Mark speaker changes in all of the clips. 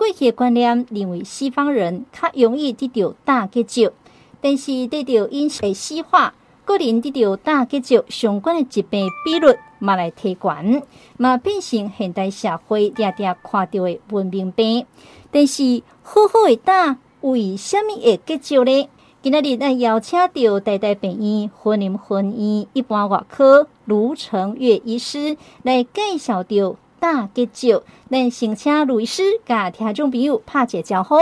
Speaker 1: 过去的观念认为西方人较容易得到大结石，但是得到饮食西化，个人得到大结石相关的疾病比率嘛来提悬，嘛变成现代社会常常看到的文明病。但是好好的胆为什么会结石呢？今日咱邀请到台大病院云林分院一般外科卢成月医师来介绍到。大结石，那先请卢医师甲听众朋友拍一招呼。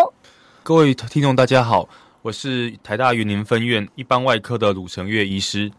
Speaker 2: 各位听众大家好，我是台大云林分院一般外科的鲁成月医师。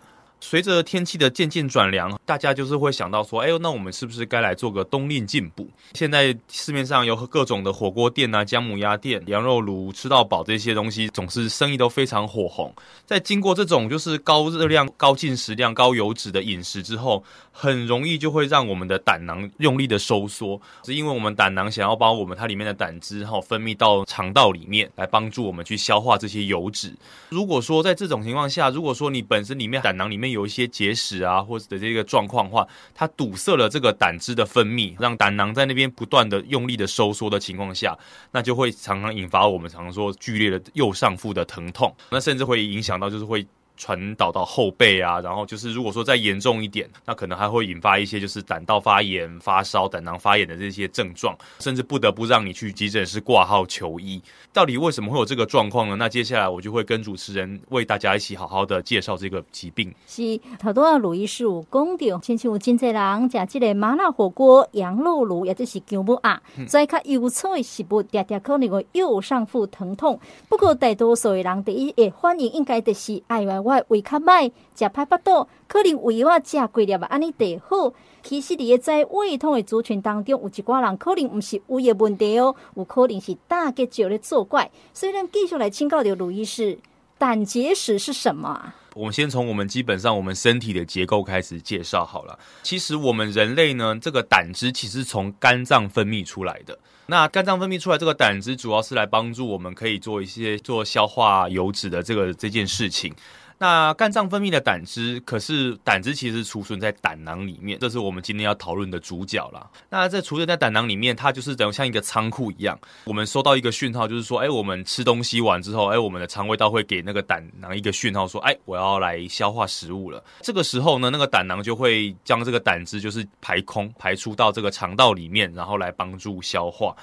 Speaker 2: 随着天气的渐渐转凉，大家就是会想到说，哎呦，那我们是不是该来做个冬令进补？现在市面上有各种的火锅店啊、姜母鸭店、羊肉炉，吃到饱这些东西，总是生意都非常火红。在经过这种就是高热量、高进食量、高油脂的饮食之后，很容易就会让我们的胆囊用力的收缩，是因为我们胆囊想要把我们它里面的胆汁哈分泌到肠道里面，来帮助我们去消化这些油脂。如果说在这种情况下，如果说你本身里面胆囊里面有一些结石啊，或者的这个状况的话，它堵塞了这个胆汁的分泌，让胆囊在那边不断的用力的收缩的情况下，那就会常常引发我们常说剧烈的右上腹的疼痛，那甚至会影响到就是会。传导到后背啊，然后就是如果说再严重一点，那可能还会引发一些就是胆道发炎、发烧、胆囊发炎的这些症状，甚至不得不让你去急诊室挂号求医。到底为什么会有这个状况呢？那接下来我就会跟主持人为大家一起好好的介绍这个疾病。
Speaker 1: 是，头多啊，卢医师有讲到，亲像有真济人食这个麻辣火锅、羊肉炉，也就是姜母鸭，再加油菜的食物，常常可能会右上腹疼痛。不过大多数的人第一诶反应应该就是哎呀。我胃较歹，食歹腹肚，可能胃我食过了吧，安尼得好。其实，伫个在胃痛的族群当中，有一寡人可能毋是胃的问题哦，有可能是胆结石咧作怪。所以，咱继续来请教的卢医师，胆结石是什么？
Speaker 2: 我们先从我们基本上我们身体的结构开始介绍好了。其实我们人类呢，这个胆汁其实是从肝脏分泌出来的。那肝脏分泌出来这个胆汁，主要是来帮助我们可以做一些做消化油脂的这个这件事情。那肝脏分泌的胆汁，可是胆汁其实储存在胆囊里面，这是我们今天要讨论的主角啦。那这储存在胆囊里面，它就是等于像一个仓库一样。我们收到一个讯号，就是说，哎，我们吃东西完之后，哎，我们的肠胃道会给那个胆囊一个讯号，说，哎，我要来消化食物了。这个时候呢，那个胆囊就会将这个胆汁就是排空，排出到这个肠道里面，然后来帮助消化。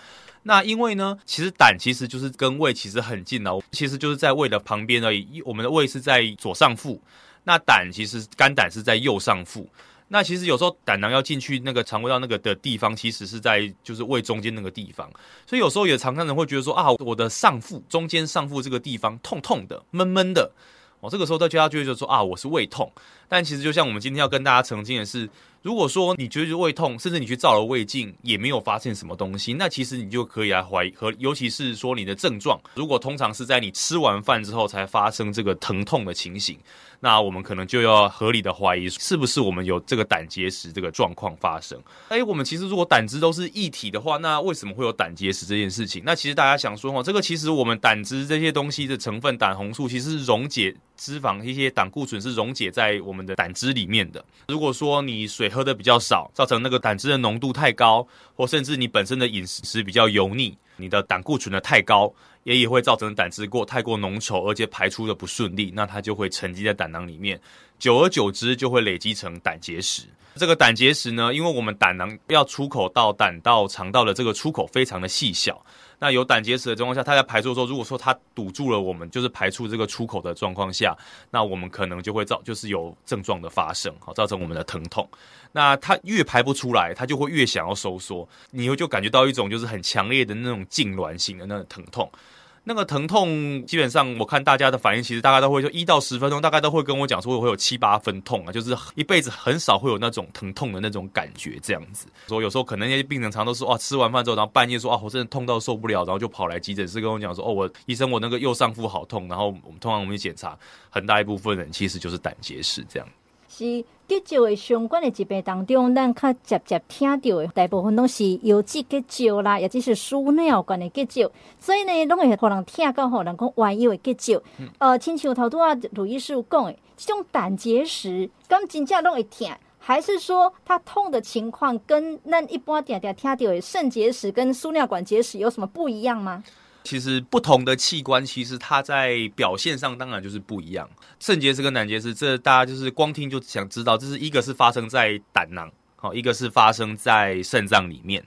Speaker 2: 那因为呢，其实胆其实就是跟胃其实很近的，其实就是在胃的旁边而已。我们的胃是在左上腹，那胆其实肝胆是在右上腹。那其实有时候胆囊要进去那个肠胃道那个的地方，其实是在就是胃中间那个地方。所以有时候也常常人会觉得说啊，我的上腹中间上腹这个地方痛痛的、闷闷的。哦，这个时候大家就会说啊，我是胃痛。但其实就像我们今天要跟大家澄清的是。如果说你觉得胃痛，甚至你去照了胃镜也没有发现什么东西，那其实你就可以来怀疑和，尤其是说你的症状，如果通常是在你吃完饭之后才发生这个疼痛的情形，那我们可能就要合理的怀疑是不是我们有这个胆结石这个状况发生。哎，我们其实如果胆汁都是一体的话，那为什么会有胆结石这件事情？那其实大家想说哦，这个其实我们胆汁这些东西的成分，胆红素其实是溶解脂肪，一些胆固醇是溶解在我们的胆汁里面的。如果说你水喝的比较少，造成那个胆汁的浓度太高，或甚至你本身的饮食比较油腻，你的胆固醇的太高，也也会造成胆汁过太过浓稠，而且排出的不顺利，那它就会沉积在胆囊里面，久而久之就会累积成胆结石。这个胆结石呢，因为我们胆囊要出口到胆道、肠道的这个出口非常的细小。那有胆结石的情况下，它在排出的时候，如果说它堵住了我们就是排出这个出口的状况下，那我们可能就会造就是有症状的发生，好造成我们的疼痛。那它越排不出来，它就会越想要收缩，你会就感觉到一种就是很强烈的那种痙攣性的那种疼痛。那个疼痛基本上，我看大家的反应，其实大概都会说一到十分钟，大概都会跟我讲说我会有七八分痛啊，就是一辈子很少会有那种疼痛的那种感觉这样子。说有时候可能那些病人常都是哇，吃完饭之后，然后半夜说啊，我真的痛到受不了，然后就跑来急诊室跟我讲说哦，我医生我那个右上腹好痛，然后我们通常我们去检查，很大一部分人其实就是胆结石这样。
Speaker 1: 是结石的相关的疾病当中，咱较直接听到的大部分都是油脂结石啦，也就是输尿管的结石，所以呢，拢会互人听到吼，人讲外腰的结石。呃，亲像头拄啊，卢医师讲的，这种胆结石，咁真正拢会疼。还是说它痛的情况跟那一般点点听到的肾结石跟输尿管结石有什么不一样吗？
Speaker 2: 其实不同的器官，其实它在表现上当然就是不一样。肾结石跟胆结石，这大家就是光听就想知道，这是一个是发生在胆囊，好，一个是发生在肾脏里面。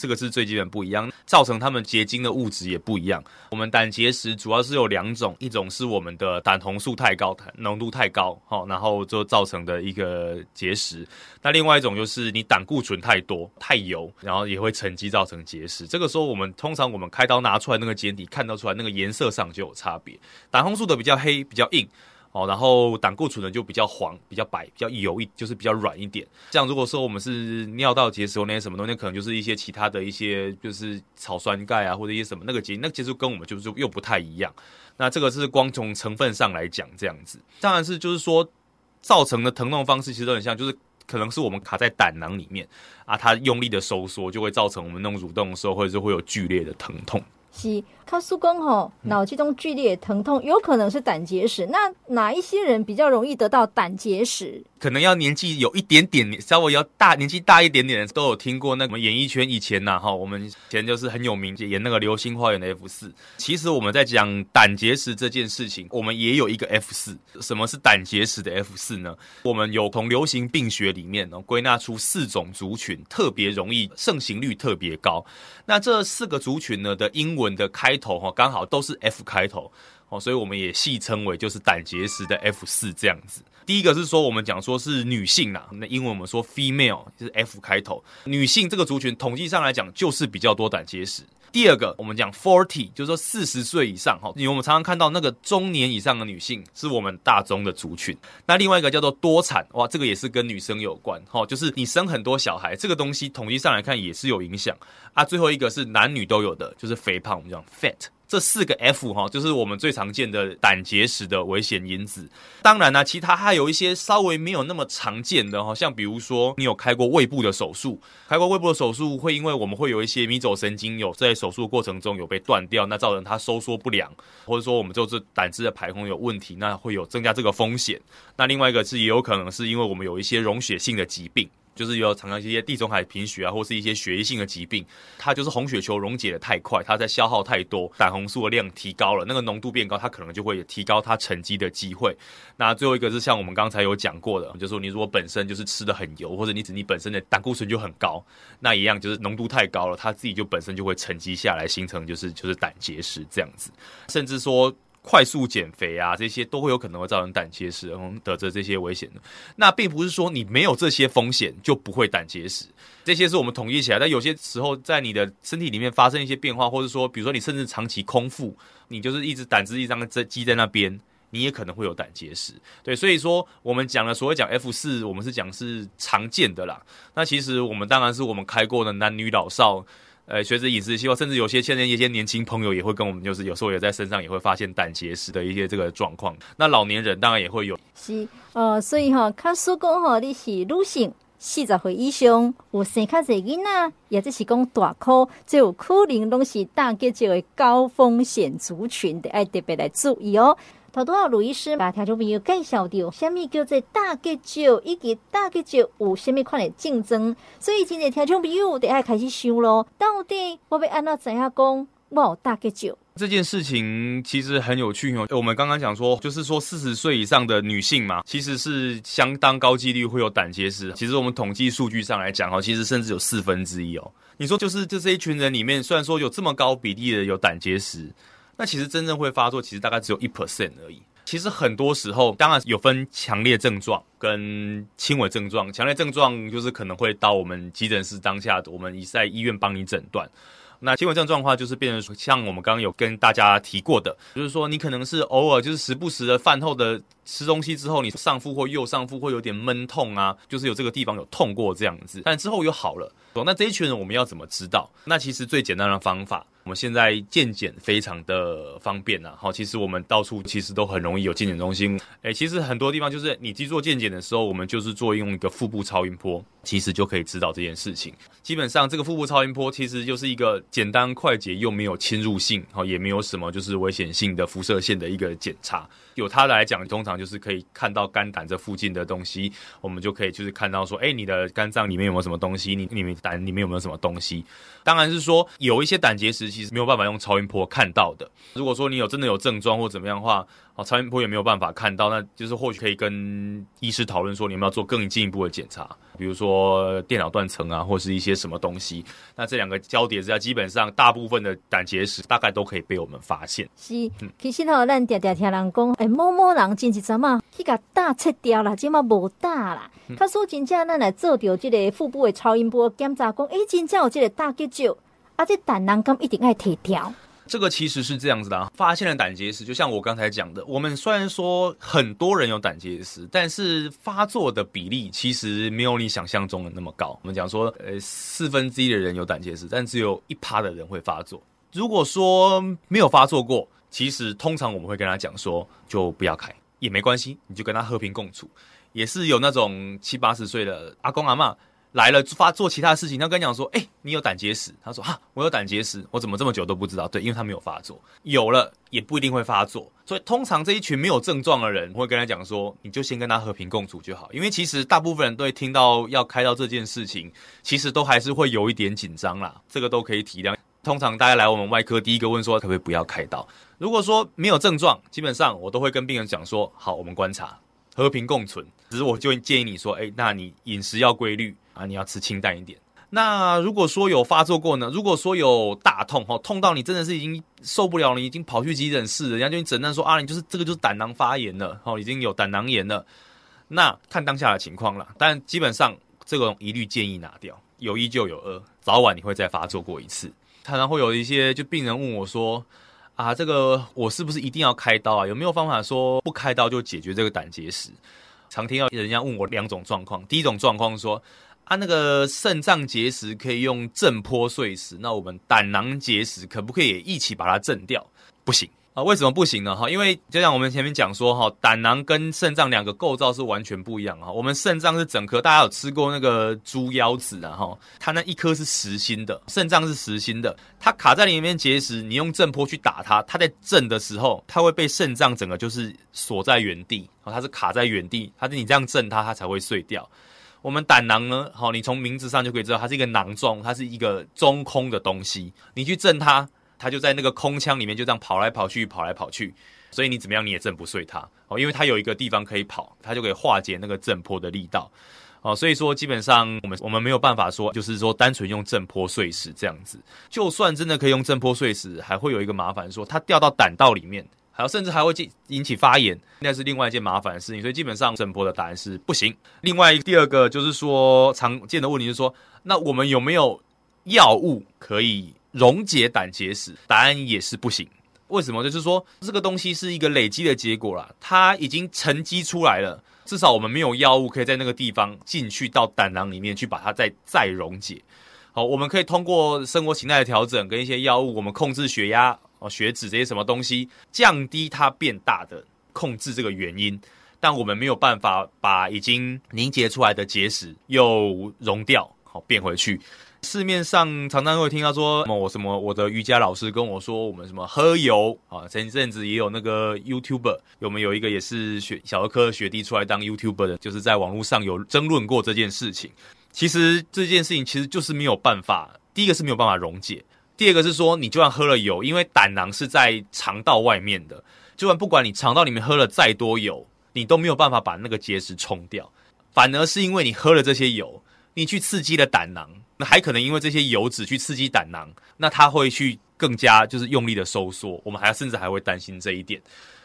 Speaker 2: 这个是最基本不一样，造成他们结晶的物质也不一样。我们胆结石主要是有两种，一种是我们的胆红素太高，浓度太高，好，然后就造成的一个结石。那另外一种就是你胆固醇太多、太油，然后也会沉积造成结石。这个时候我们通常我们开刀拿出来那个检体，看得出来那个颜色上就有差别，胆红素的比较黑、比较硬。哦，然后胆固醇呢就比较黄、比较白、比较油一，就是比较软一点。这样如果说我们是尿道结石那些什么东西，可能就是一些其他的一些，就是草酸钙啊，或者一些什么那个结，那个、其实跟我们就是又不太一样。那这个是光从成分上来讲这样子，当然是就是说造成的疼痛方式其实都很像，就是可能是我们卡在胆囊里面啊，它用力的收缩就会造成我们那种蠕动的时候，或者是会有剧烈的疼痛。
Speaker 1: 是，卡苏公吼脑这种剧烈疼痛，有可能是胆结石。那哪一些人比较容易得到胆结石？
Speaker 2: 可能要年纪有一点点，稍微要大年纪大一点点的都有听过。那我们演艺圈以前呐，哈，我们以前就是很有名，演那个《流星花园》的 F 四。其实我们在讲胆结石这件事情，我们也有一个 F 四。什么是胆结石的 F 四呢？我们有从流行病学里面呢归纳出四种族群，特别容易盛行率特别高。那这四个族群呢的英文的开头哈，刚好都是 F 开头。哦，所以我们也戏称为就是胆结石的 F 四这样子。第一个是说我们讲说是女性啦，那英文我们说 female 就是 F 开头，女性这个族群统计上来讲就是比较多胆结石。第二个我们讲 forty 就是说四十岁以上哈，因为我们常常看到那个中年以上的女性是我们大中的族群。那另外一个叫做多产，哇，这个也是跟女生有关哈，就是你生很多小孩，这个东西统计上来看也是有影响啊。最后一个是男女都有的，就是肥胖，我们讲 fat。这四个 F 哈，就是我们最常见的胆结石的危险因子。当然呢，其他还有一些稍微没有那么常见的哈，像比如说你有开过胃部的手术，开过胃部的手术会因为我们会有一些迷走神经有在手术过程中有被断掉，那造成它收缩不良，或者说我们就是胆汁的排空有问题，那会有增加这个风险。那另外一个是也有可能是因为我们有一些溶血性的疾病。就是有常常一些地中海贫血啊，或是一些血液性的疾病，它就是红血球溶解的太快，它在消耗太多，胆红素的量提高了，那个浓度变高，它可能就会提高它沉积的机会。那最后一个是像我们刚才有讲过的，就是说你如果本身就是吃得很油，或者你你本身的胆固醇就很高，那一样就是浓度太高了，它自己就本身就会沉积下来，形成就是就是胆结石这样子，甚至说。快速减肥啊，这些都会有可能会造成胆结石，得着这些危险的。那并不是说你没有这些风险就不会胆结石，这些是我们统一起来。但有些时候在你的身体里面发生一些变化，或者说，比如说你甚至长期空腹，你就是一直胆汁一张在积在那边，你也可能会有胆结石。对，所以说我们讲了所谓讲 F 四，我们是讲是常见的啦。那其实我们当然是我们开过的男女老少。呃，随着饮食习惯，甚至有些现在一些年轻朋友也会跟我们，就是有时候也在身上也会发现胆结石的一些这个状况。那老年人当然也会有。是，呃，所以哈，卡叔公哈，你是女性四十岁以上，有生卡侪囡仔，也就是讲大箍，就有可能拢是大结石的高风险族群，得爱特别来注意哦。头拄仔卢医师把听众朋友介绍到，什么叫做胆结石，以及胆结石有什么款的竞争，所以今日听众朋友得爱开始想咯，到底我要按怎知影讲我有胆结石？这件事情其实很有趣哦。我们刚刚讲说，就是说四十岁以上的女性嘛，其实是相当高几率会有胆结石。其实我们统计数据上来讲哦，其实甚至有四分之一哦。你说就是就这一群人里面，虽然说有这么高比例的有胆结石。那其实真正会发作，其实大概只有一 percent 而已。其实很多时候，当然有分强烈症状跟轻微症状。强烈症状就是可能会到我们急诊室当下，我们在医院帮你诊断。那轻微症状的话，就是变成像我们刚刚有跟大家提过的，就是说你可能是偶尔就是时不时的饭后的吃东西之后，你上腹或右上腹会有点闷痛啊，就是有这个地方有痛过这样子，但之后又好了。那这一群人我们要怎么知道？那其实最简单的方法。我们现在健检非常的方便呐，好，其实我们到处其实都很容易有健检中心。诶，其实很多地方就是你去做健检的时候，我们就是做用一个腹部超音波，其实就可以知道这件事情。基本上这个腹部超音波其实就是一个简单快捷又没有侵入性，好，也没有什么就是危险性的辐射线的一个检查。有它来讲，通常就是可以看到肝胆这附近的东西，我们就可以就是看到说，诶，你的肝脏里面有没有什么东西？你你们胆里面有没有什么东西？当然是说有一些胆结石其实没有办法用超音波看到的。如果说你有真的有症状或怎么样的话，哦，超音波也没有办法看到，那就是或许可以跟医师讨论说，你们要做更进一步的检查，比如说电脑断层啊，或是一些什么东西。那这两个交叠之下，基本上大部分的胆结石大概都可以被我们发现。
Speaker 1: 是，其实吼，咱常常听人讲，哎，某某人真是怎嘛，去甲胆切掉了，今嘛无胆啦。他说真正咱来做掉这个腹部的超音波检查，讲，哎，真正有这个胆结石，啊，这胆囊敢一定爱提掉。
Speaker 2: 这个其实是这样子的啊，发现了胆结石，就像我刚才讲的，我们虽然说很多人有胆结石，但是发作的比例其实没有你想象中的那么高。我们讲说，呃，四分之一的人有胆结石，但只有一趴的人会发作。如果说没有发作过，其实通常我们会跟他讲说，就不要开，也没关系，你就跟他和平共处。也是有那种七八十岁的阿公阿嬷。来了发做其他事情，他跟你讲说：“哎、你有胆结石。”他说：“哈，我有胆结石，我怎么这么久都不知道？”对，因为他没有发作，有了也不一定会发作。所以通常这一群没有症状的人，我会跟他讲说：“你就先跟他和平共处就好。”因为其实大部分人都会听到要开刀这件事情，其实都还是会有一点紧张啦。这个都可以体谅。通常大家来我们外科，第一个问说：“可不可以不要开刀？”如果说没有症状，基本上我都会跟病人讲说：“好，我们观察，和平共存。”只是我就建议你说：“哎、那你饮食要规律。”啊，你要吃清淡一点。那如果说有发作过呢？如果说有大痛，哈，痛到你真的是已经受不了了，你已经跑去急诊室，人家就诊断说啊，你就是这个就是胆囊发炎了，哦，已经有胆囊炎了。那看当下的情况了，但基本上这种一律建议拿掉，有一就有二，早晚你会再发作过一次。常常会有一些就病人问我说啊，这个我是不是一定要开刀啊？有没有方法说不开刀就解决这个胆结石？常听到人家问我两种状况，第一种状况说。它、那个肾脏结石可以用震波碎石，那我们胆囊结石可不可以也一起把它震掉？不行啊，为什么不行呢？哈，因为就像我们前面讲说，哈，胆囊跟肾脏两个构造是完全不一样哈。我们肾脏是整颗，大家有吃过那个猪腰子啊？哈，它那一颗是实心的，肾脏是实心的，它卡在里面结石，你用震波去打它，它在震的时候，它会被肾脏整个就是锁在原地，它是卡在原地，它是你这样震它，它才会碎掉。我们胆囊呢？好，你从名字上就可以知道，它是一个囊状，它是一个中空的东西。你去震它，它就在那个空腔里面就这样跑来跑去，跑来跑去。所以你怎么样你也震不碎它哦，因为它有一个地方可以跑，它就可以化解那个震波的力道哦。所以说，基本上我们我们没有办法说，就是说单纯用震波碎石这样子。就算真的可以用震波碎石，还会有一个麻烦，说它掉到胆道里面。然后甚至还会引起发炎，那是另外一件麻烦的事情。所以基本上震波的答案是不行。另外第二个就是说常见的问题就是说，那我们有没有药物可以溶解胆结石？答案也是不行。为什么？就是说这个东西是一个累积的结果啦，它已经沉积出来了。至少我们没有药物可以在那个地方进去到胆囊里面去把它再再溶解。好，我们可以通过生活形态的调整跟一些药物，我们控制血压。哦，血脂这些什么东西降低它变大的控制这个原因，但我们没有办法把已经凝结出来的结石又溶掉，好变回去。市面上常常会听到说，我什么我的瑜伽老师跟我说，我们什么喝油啊，前一阵子也有那个 YouTuber，我们有一个也是学小儿科学弟出来当 YouTuber 的，就是在网络上有争论过这件事情。其实这件事情其实就是没有办法，第一个是没有办法溶解。第二个是说，你就算喝了油，因为胆囊是在肠道外面的，就算不管你肠道里面喝了再多油，你都没有办法把那个结石冲掉。反而是因为你喝了这些油，你去刺激了胆囊，那还可能因为这些油脂去刺激胆囊，那它会去更加就是用力的收缩。我们还甚至还会担心这一点。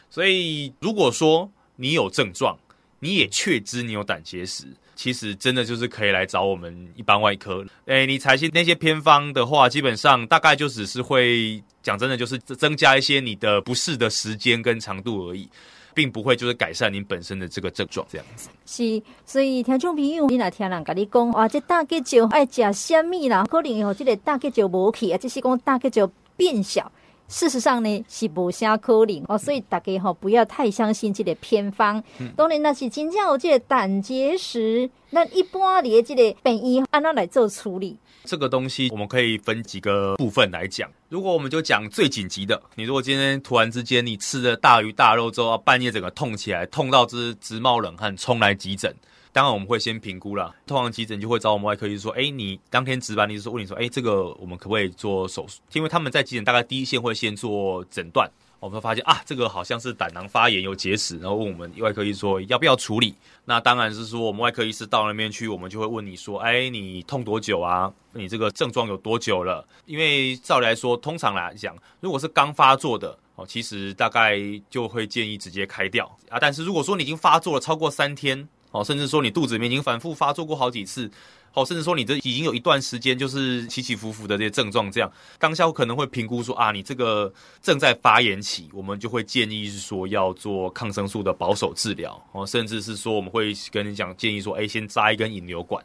Speaker 2: 所以如果说你有症状，你也确知你有胆结石。其实真的就是可以来找我们一般外科。诶，你采信那些偏方的话，基本上大概就只是会讲真的，就是增加一些你的不适的时间跟长度而已，并不会就是改善你本身的这个症状这样子。
Speaker 1: 是，所以听众朋友，你若听人跟你讲，哇，这大结石爱吃虾米啦？可能以后这个大结石无去，啊，就是讲大结石变小。事实上呢，是无啥可能哦，所以大家吼不要太相信这个偏方。嗯、当然，那是真正有这个胆结石，那一般的这个病医按哪来做处理？
Speaker 2: 这个东西我们可以分几个部分来讲。如果我们就讲最紧急的，你如果今天突然之间你吃了大鱼大肉之后，半夜整个痛起来，痛到直直冒冷汗，冲来急诊。当然我们会先评估啦，通常急诊就会找我们外科医生说，哎，你当天值班，你是问你说，哎，这个我们可不可以做手术？因为他们在急诊大概第一线会先做诊断，我们会发现啊，这个好像是胆囊发炎有结石，然后问我们外科医生说要不要处理？那当然是说我们外科医师到那边去，我们就会问你说，哎，你痛多久啊？你这个症状有多久了？因为照理来说，通常来讲，如果是刚发作的哦，其实大概就会建议直接开掉啊。但是如果说你已经发作了超过三天，哦，甚至说你肚子里面已经反复发作过好几次，哦，甚至说你这已经有一段时间就是起起伏伏的这些症状，这样当下我可能会评估说啊，你这个正在发炎期，我们就会建议是说要做抗生素的保守治疗，哦，甚至是说我们会跟你讲建议说，哎，先扎一根引流管。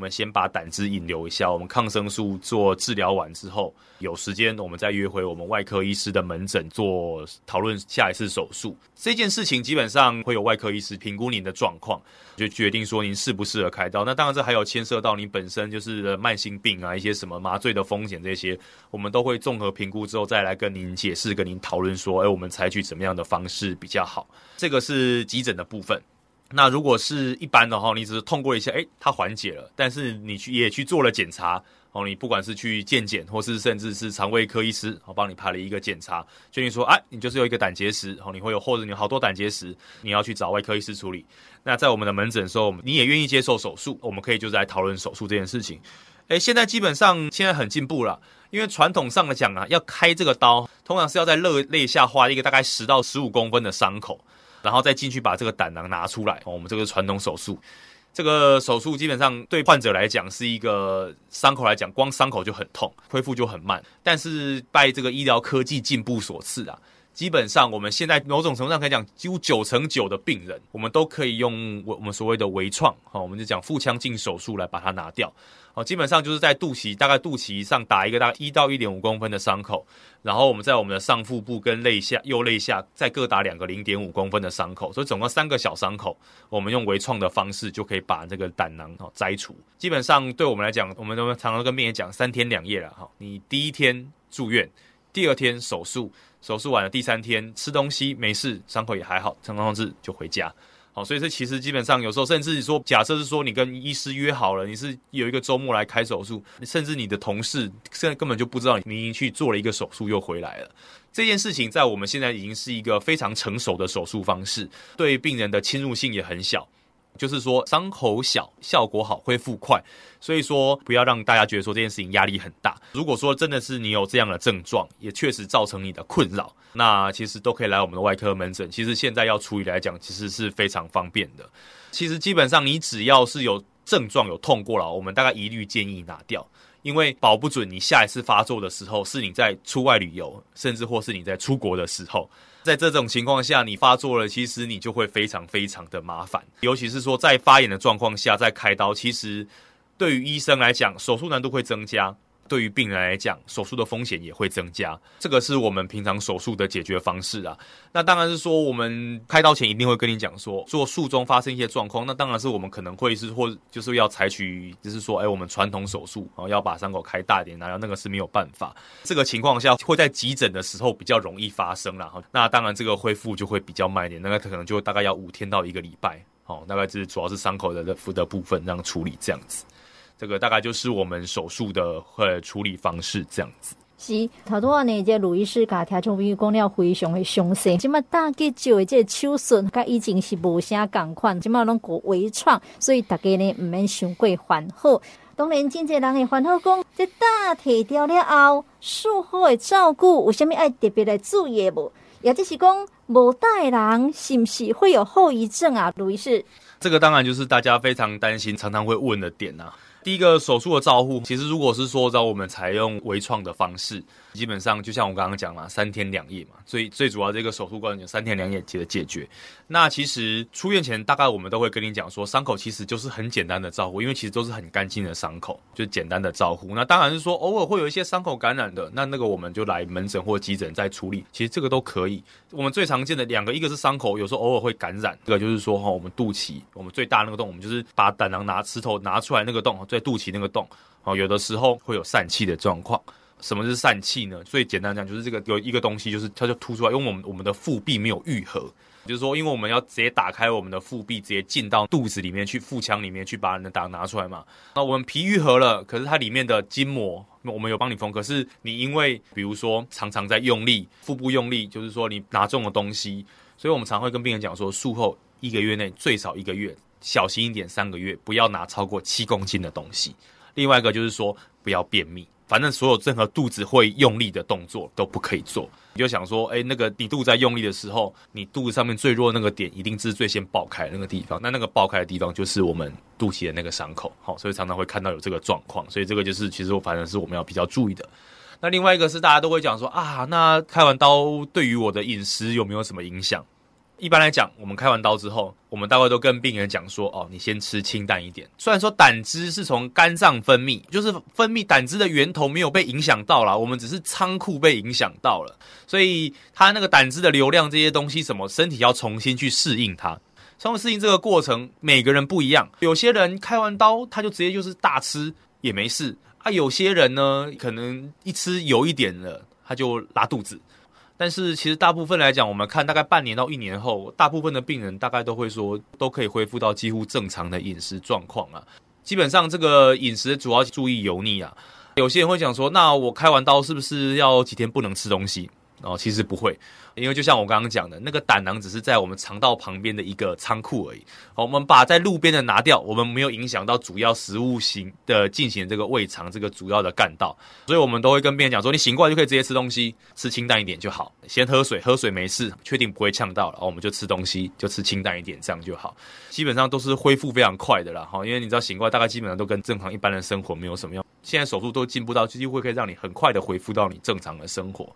Speaker 2: 我们先把胆汁引流一下，我们抗生素做治疗完之后，有时间我们再约回我们外科医师的门诊做讨论下一次手术。这件事情基本上会有外科医师评估您的状况，就决定说您适不适合开刀。那当然这还有牵涉到你本身就是慢性病啊，一些什么麻醉的风险这些，我们都会综合评估之后再来跟您解释，跟您讨论说，哎，我们采取怎么样的方式比较好。这个是急诊的部分。那如果是一般的话，你只是痛过一下，诶，它缓解了，但是你去也去做了检查，哦，你不管是去健检，或是甚至是肠胃科医师，哦，帮你排了一个检查，确定说，哎，你就是有一个胆结石，哦，你会有或者你有好多胆结石，你要去找外科医师处理。那在我们的门诊的时候，你也愿意接受手术，我们可以就是来讨论手术这件事情。诶，现在基本上现在很进步了，因为传统上来讲啊，要开这个刀，通常是要在肋肋下划一个大概十到十五公分的伤口。然后再进去把这个胆囊拿出来，我们这个传统手术，这个手术基本上对患者来讲是一个伤口来讲，光伤口就很痛，恢复就很慢。但是拜这个医疗科技进步所赐啊，基本上我们现在某种程度上可以讲，几乎九成九的病人，我们都可以用我我们所谓的微创，哈，我们就讲腹腔镜手术来把它拿掉。哦，基本上就是在肚脐，大概肚脐上打一个大概一到一点五公分的伤口，然后我们在我们的上腹部跟肋下、右肋下再各打两个零点五公分的伤口，所以总共三个小伤口，我们用微创的方式就可以把这个胆囊哦摘除。基本上对我们来讲，我们都常常跟病人讲三天两夜了哈，你第一天住院，第二天手术，手术完了第三天吃东西没事，伤口也还好，健康控制就回家。好，所以这其实基本上有时候，甚至说，假设是说你跟医师约好了，你是有一个周末来开手术，甚至你的同事现在根本就不知道你已经去做了一个手术又回来了。这件事情在我们现在已经是一个非常成熟的手术方式，对病人的侵入性也很小。就是说伤口小，效果好，恢复快，所以说不要让大家觉得说这件事情压力很大。如果说真的是你有这样的症状，也确实造成你的困扰，那其实都可以来我们的外科门诊。其实现在要处理来讲，其实是非常方便的。其实基本上你只要是有症状有痛过了，我们大概一律建议拿掉，因为保不准你下一次发作的时候是你在出外旅游，甚至或是你在出国的时候。在这种情况下，你发作了，其实你就会非常非常的麻烦。尤其是说在发炎的状况下再开刀，其实对于医生来讲，手术难度会增加。对于病人来讲，手术的风险也会增加，这个是我们平常手术的解决方式啊。那当然是说，我们开刀前一定会跟你讲说，做术中发生一些状况，那当然是我们可能会是或就是要采取，就是说，哎，我们传统手术，然后要把伤口开大一点，然后那个是没有办法。这个情况下会在急诊的时候比较容易发生然后。那当然这个恢复就会比较慢一点，那个可能就大概要五天到一个礼拜，好，大概是主要是伤口的的的部分这样处理这样子。这个大概就是我们手术的呃处理方式，这样子。
Speaker 1: 是，头多呢，这卢医师甲听众朋友讲了非常的详细。今麦大结石的这个手术，甲以前是无啥共款，今麦拢过微创，所以大家呢唔免伤过烦恼。当然，真侪人会烦恼讲，这大提掉了后，术后的照顾有啥物爱特别来注意无？也就是讲，无带人是不是会有后遗症啊？卢医师，
Speaker 2: 这个当然就是大家非常担心，常常会问的点呐、啊。第一个手术的照护，其实如果是说让我们采用微创的方式，基本上就像我刚刚讲了，三天两夜嘛，所以最主要这个手术过程就三天两夜解解决。那其实出院前大概我们都会跟你讲说，伤口其实就是很简单的照顾，因为其实都是很干净的伤口，就简单的照顾。那当然是说偶尔会有一些伤口感染的，那那个我们就来门诊或急诊再处理，其实这个都可以。我们最常见的两个，一个是伤口有时候偶尔会感染，这个就是说哈，我们肚脐我们最大那个洞，我们就是把胆囊拿石头拿出来那个洞。在肚脐那个洞，哦，有的时候会有疝气的状况。什么是疝气呢？最简单讲，就是这个有一个东西，就是它就凸出来，因为我们我们的腹壁没有愈合，就是说，因为我们要直接打开我们的腹壁，直接进到肚子里面去，腹腔里面去把人的胆拿出来嘛。那我们皮愈合了，可是它里面的筋膜，我们有帮你缝，可是你因为比如说常常在用力，腹部用力，就是说你拿重的东西，所以我们常会跟病人讲说，术后一个月内最少一个月。小心一点，三个月不要拿超过七公斤的东西。另外一个就是说，不要便秘，反正所有任何肚子会用力的动作都不可以做。你就想说，哎，那个你肚子在用力的时候，你肚子上面最弱的那个点，一定是最先爆开的那个地方。那那个爆开的地方就是我们肚脐的那个伤口。好，所以常常会看到有这个状况。所以这个就是其实我反正是我们要比较注意的。那另外一个是大家都会讲说啊，那开完刀对于我的饮食有没有什么影响？一般来讲，我们开完刀之后，我们大概都跟病人讲说：哦，你先吃清淡一点。虽然说胆汁是从肝脏分泌，就是分泌胆汁的源头没有被影响到啦，我们只是仓库被影响到了，所以它那个胆汁的流量这些东西，什么身体要重新去适应它。重新适应这个过程，每个人不一样。有些人开完刀他就直接就是大吃也没事啊，有些人呢，可能一吃油一点了，他就拉肚子。但是其实大部分来讲，我们看大概半年到一年后，大部分的病人大概都会说都可以恢复到几乎正常的饮食状况啊。基本上这个饮食主要注意油腻啊。有些人会讲说，那我开完刀是不是要几天不能吃东西？哦，其实不会。因为就像我刚刚讲的，那个胆囊只是在我们肠道旁边的一个仓库而已。好，我们把在路边的拿掉，我们没有影响到主要食物型的进行这个胃肠这个主要的干道，所以我们都会跟病人讲说，你醒过来就可以直接吃东西，吃清淡一点就好。先喝水，喝水没事，确定不会呛到了，然后我们就吃东西，就吃清淡一点，这样就好。基本上都是恢复非常快的啦，哈，因为你知道醒过来大概基本上都跟正常一般的生活没有什么用。现在手术都进步到几乎可以让你很快的恢复到你正常的生活。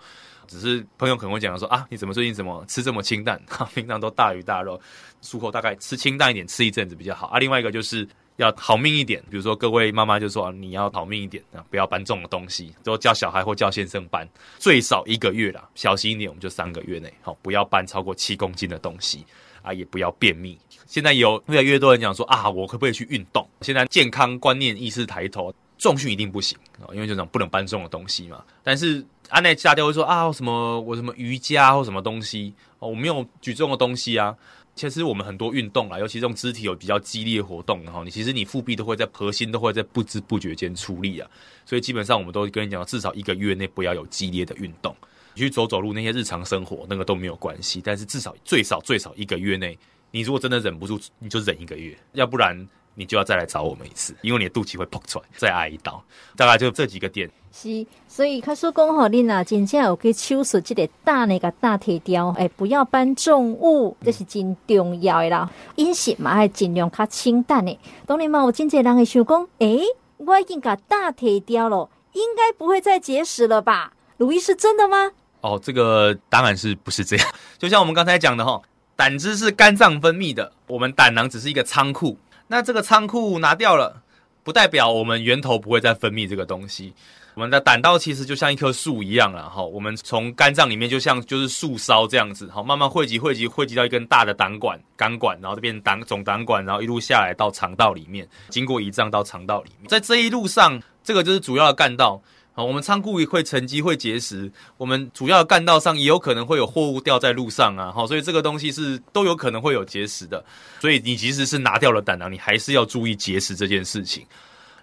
Speaker 2: 只是朋友可能会讲说啊，你怎么最近怎么吃这么清淡？哈，平常都大鱼大肉，术后大概吃清淡一点，吃一阵子比较好啊。另外一个就是要好命一点，比如说各位妈妈就说你要好命一点啊，不要搬重的东西，都叫小孩或叫先生搬，最少一个月啦，小心一点，我们就三个月内好，不要搬超过七公斤的东西啊，也不要便秘。现在有越来越多人讲说啊，我可不可以去运动？现在健康观念意识抬头，重训一定不行啊，因为这种不能搬重的东西嘛。但是。安内下掉会说啊，什么我什么瑜伽或什么东西哦，我没有举重的东西啊。其实我们很多运动啊，尤其这种肢体有比较激烈活动，然后你其实你腹壁都会在核心都会在不知不觉间出力啊。所以基本上我们都跟你讲，至少一个月内不要有激烈的运动，你去走走路那些日常生活那个都没有关系。但是至少最少最少一个月内，你如果真的忍不住，你就忍一个月，要不然你就要再来找我们一次，因为你的肚脐会蹦出来，再挨一刀。大概就这几个点。
Speaker 1: 是，所以开始讲吼，你呐真正有去手术这个大那个大铁雕，哎，不要搬重物，这是真重要的啦。饮食嘛，还尽量较清淡的。当然嘛，有真济人会想讲，哎，我已经把大铁雕了，应该不会再结石了吧？卢医是真的吗？
Speaker 2: 哦，这个当然是不是这样。就像我们刚才讲的哈，胆汁是肝脏分泌的，我们胆囊只是一个仓库。那这个仓库拿掉了，不代表我们源头不会再分泌这个东西。我们的胆道其实就像一棵树一样了哈，我们从肝脏里面就像就是树梢这样子，好，慢慢汇集汇集汇集到一根大的胆管肝管，然后就变成胆总胆管，然后一路下来到肠道里面，经过胰脏到肠道里面，在这一路上，这个就是主要的干道。好，我们仓库也会沉积会结石，我们主要干道上也有可能会有货物掉在路上啊，好，所以这个东西是都有可能会有结石的，所以你即使是拿掉了胆囊，你还是要注意结石这件事情。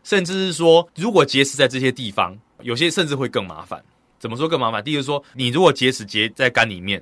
Speaker 2: 甚至是说，如果结石在这些地方，有些甚至会更麻烦。怎么说更麻烦？第一个说，你如果结石结在肝里面，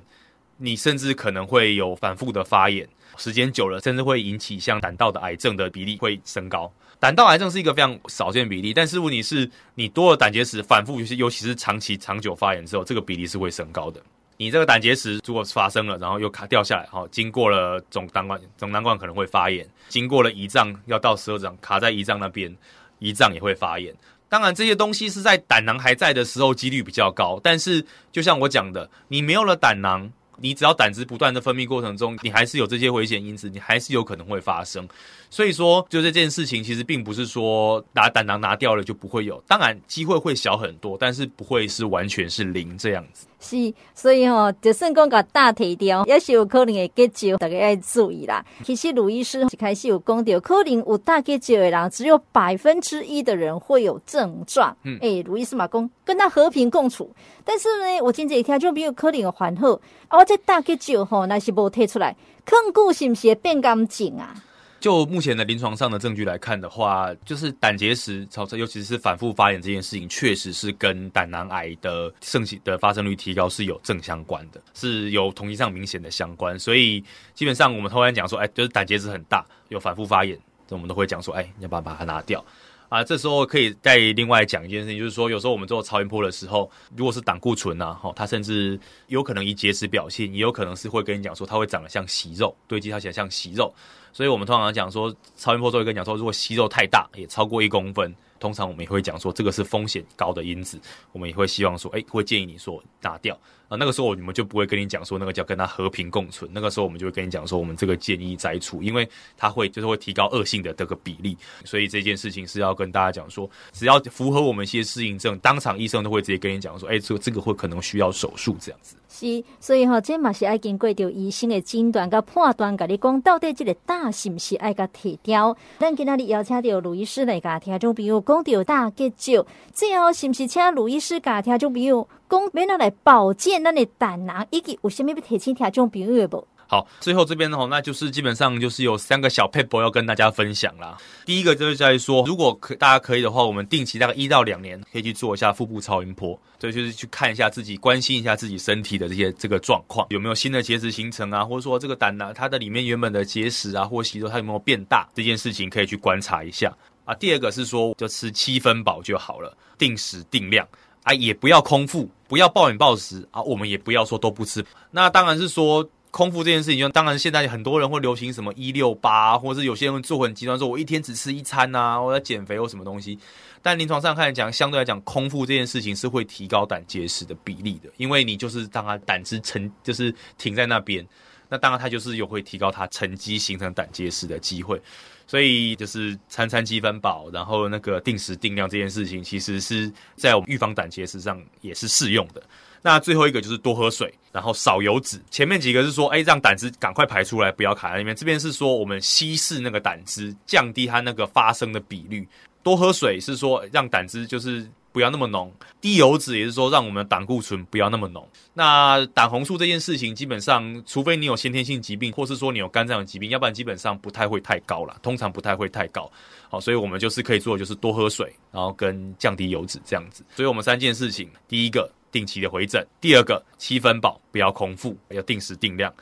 Speaker 2: 你甚至可能会有反复的发炎，时间久了，甚至会引起像胆道的癌症的比例会升高。胆道癌症是一个非常少见的比例，但是问题是，你多了胆结石，反复尤其尤其是长期长久发炎之后，这个比例是会升高的。你这个胆结石如果发生了，然后又卡掉下来，好，经过了总胆管，总胆管可能会发炎，经过了胰脏要到十二指肠，卡在胰脏那边。胰脏也会发炎。当然，这些东西是在胆囊还在的时候几率比较高，但是就像我讲的，你没有了胆囊。你只要胆汁不断的分泌过程中，你还是有这些危险因子，你还是有可能会发生。所以说，就这件事情其实并不是说拿胆囊拿掉了就不会有，当然机会会小很多，但是不会是完全是零这样子。
Speaker 1: 是，所以吼、哦，就算讲个大体掉，也是有可能会结石，大家要注意啦。其实卢医师一开始有讲到，可能有大结石的人，只有百分之一的人会有症状。嗯，诶、欸，卢医师嘛讲，跟他和平共处。但是呢，我今这一听就没有可能有缓和。哦，这大结石吼，那是无退出来，更固是不是会变干净啊？
Speaker 2: 就目前的临床上的证据来看的话，就是胆结石，尤其是反复发炎这件事情，确实是跟胆囊癌的盛行的发生率提高是有正相关的，是有统计上明显的相关。所以基本上我们通常讲说，哎，就是胆结石很大，有反复发炎，我们都会讲说，哎，你要不要把它拿掉？啊，这时候可以再另外讲一件事情，就是说有时候我们做超音波的时候，如果是胆固醇呐，哈，它甚至有可能以结石表现，也有可能是会跟你讲说它会长得像息肉，堆积它起来像息肉，所以我们通常讲说超音波都会跟你讲说，如果息肉太大，也超过一公分。通常我们也会讲说，这个是风险高的因子，我们也会希望说，哎，会建议你说拿掉啊。那个时候我们就不会跟你讲说，那个叫跟它和平共存。那个时候我们就会跟你讲说，我们这个建议摘除，因为它会就是会提高恶性的这个比例。所以这件事情是要跟大家讲说，只要符合我们一些适应症，当场医生都会直接跟你讲说，哎，这个这个会可能需要手术这样子。
Speaker 1: 是，所以哈，这嘛是爱经过着医生的诊断佮判断，甲你讲到底这个胆是毋是爱甲提掉。咱今仔日邀请着卢医师来甲听众朋友讲着胆结石，最后是毋是请卢医师甲听众朋友讲，免得来保健咱的胆囊，以及有啥物要提醒听众朋友的无？
Speaker 2: 好，最后这边呢，那就是基本上就是有三个小 paper 要跟大家分享啦。第一个就是在说，如果可大家可以的话，我们定期大概一到两年可以去做一下腹部超音波，所以就是去看一下自己，关心一下自己身体的这些这个状况，有没有新的结石形成啊，或者说这个胆囊它的里面原本的结石啊或息肉它有没有变大，这件事情可以去观察一下啊。第二个是说，就吃七分饱就好了，定时定量啊，也不要空腹，不要暴饮暴食啊，我们也不要说都不吃。那当然是说。空腹这件事情，就当然现在很多人会流行什么一六八，或者是有些人做很极端，说我一天只吃一餐啊，我要减肥或什么东西。但临床上看来讲，相对来讲，空腹这件事情是会提高胆结石的比例的，因为你就是让它胆汁沉，就是停在那边，那当然它就是有会提高它沉积形成胆结石的机会。所以就是餐餐七分饱，然后那个定时定量这件事情，其实是在我们预防胆结石上也是适用的。那最后一个就是多喝水，然后少油脂。前面几个是说，哎，让胆汁赶快排出来，不要卡在里面。这边是说，我们稀释那个胆汁，降低它那个发生的比率。多喝水是说，让胆汁就是不要那么浓。低油脂也是说，让我们的胆固醇不要那么浓。那胆红素这件事情，基本上，除非你有先天性疾病，或是说你有肝脏的疾病，要不然基本上不太会太高啦，通常不太会太高。好，所以我们就是可以做的就是多喝水，然后跟降低油脂这样子。所以我们三件事情，第一个。定期的回诊，第二个七分饱，不要空腹，要定时定量。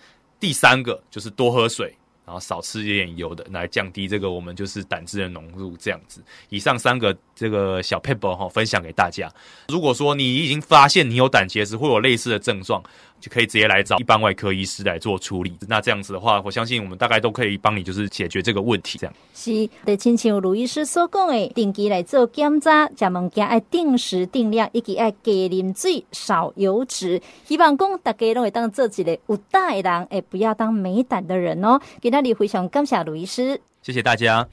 Speaker 2: 第三个就是多喝水，然后少吃一点油的，来降低这个我们就是胆汁的浓度这样子。以上三个这个小 paper 哈，分享给大家。如果说你已经发现你有胆结石会有类似的症状，就可以直接来找一般外科医师来做处理。那这样子的话，我相信我们大概都可以帮你就是解决这个问题。这样
Speaker 1: 是，得亲像卢医师所讲的，定期来做检查，食物件爱定时定量，以及爱加啉水，少油脂。希望讲大家都会当做一个有胆的人，哎，不要当没胆的人哦。给那里非常感谢卢医师，
Speaker 2: 谢谢大家。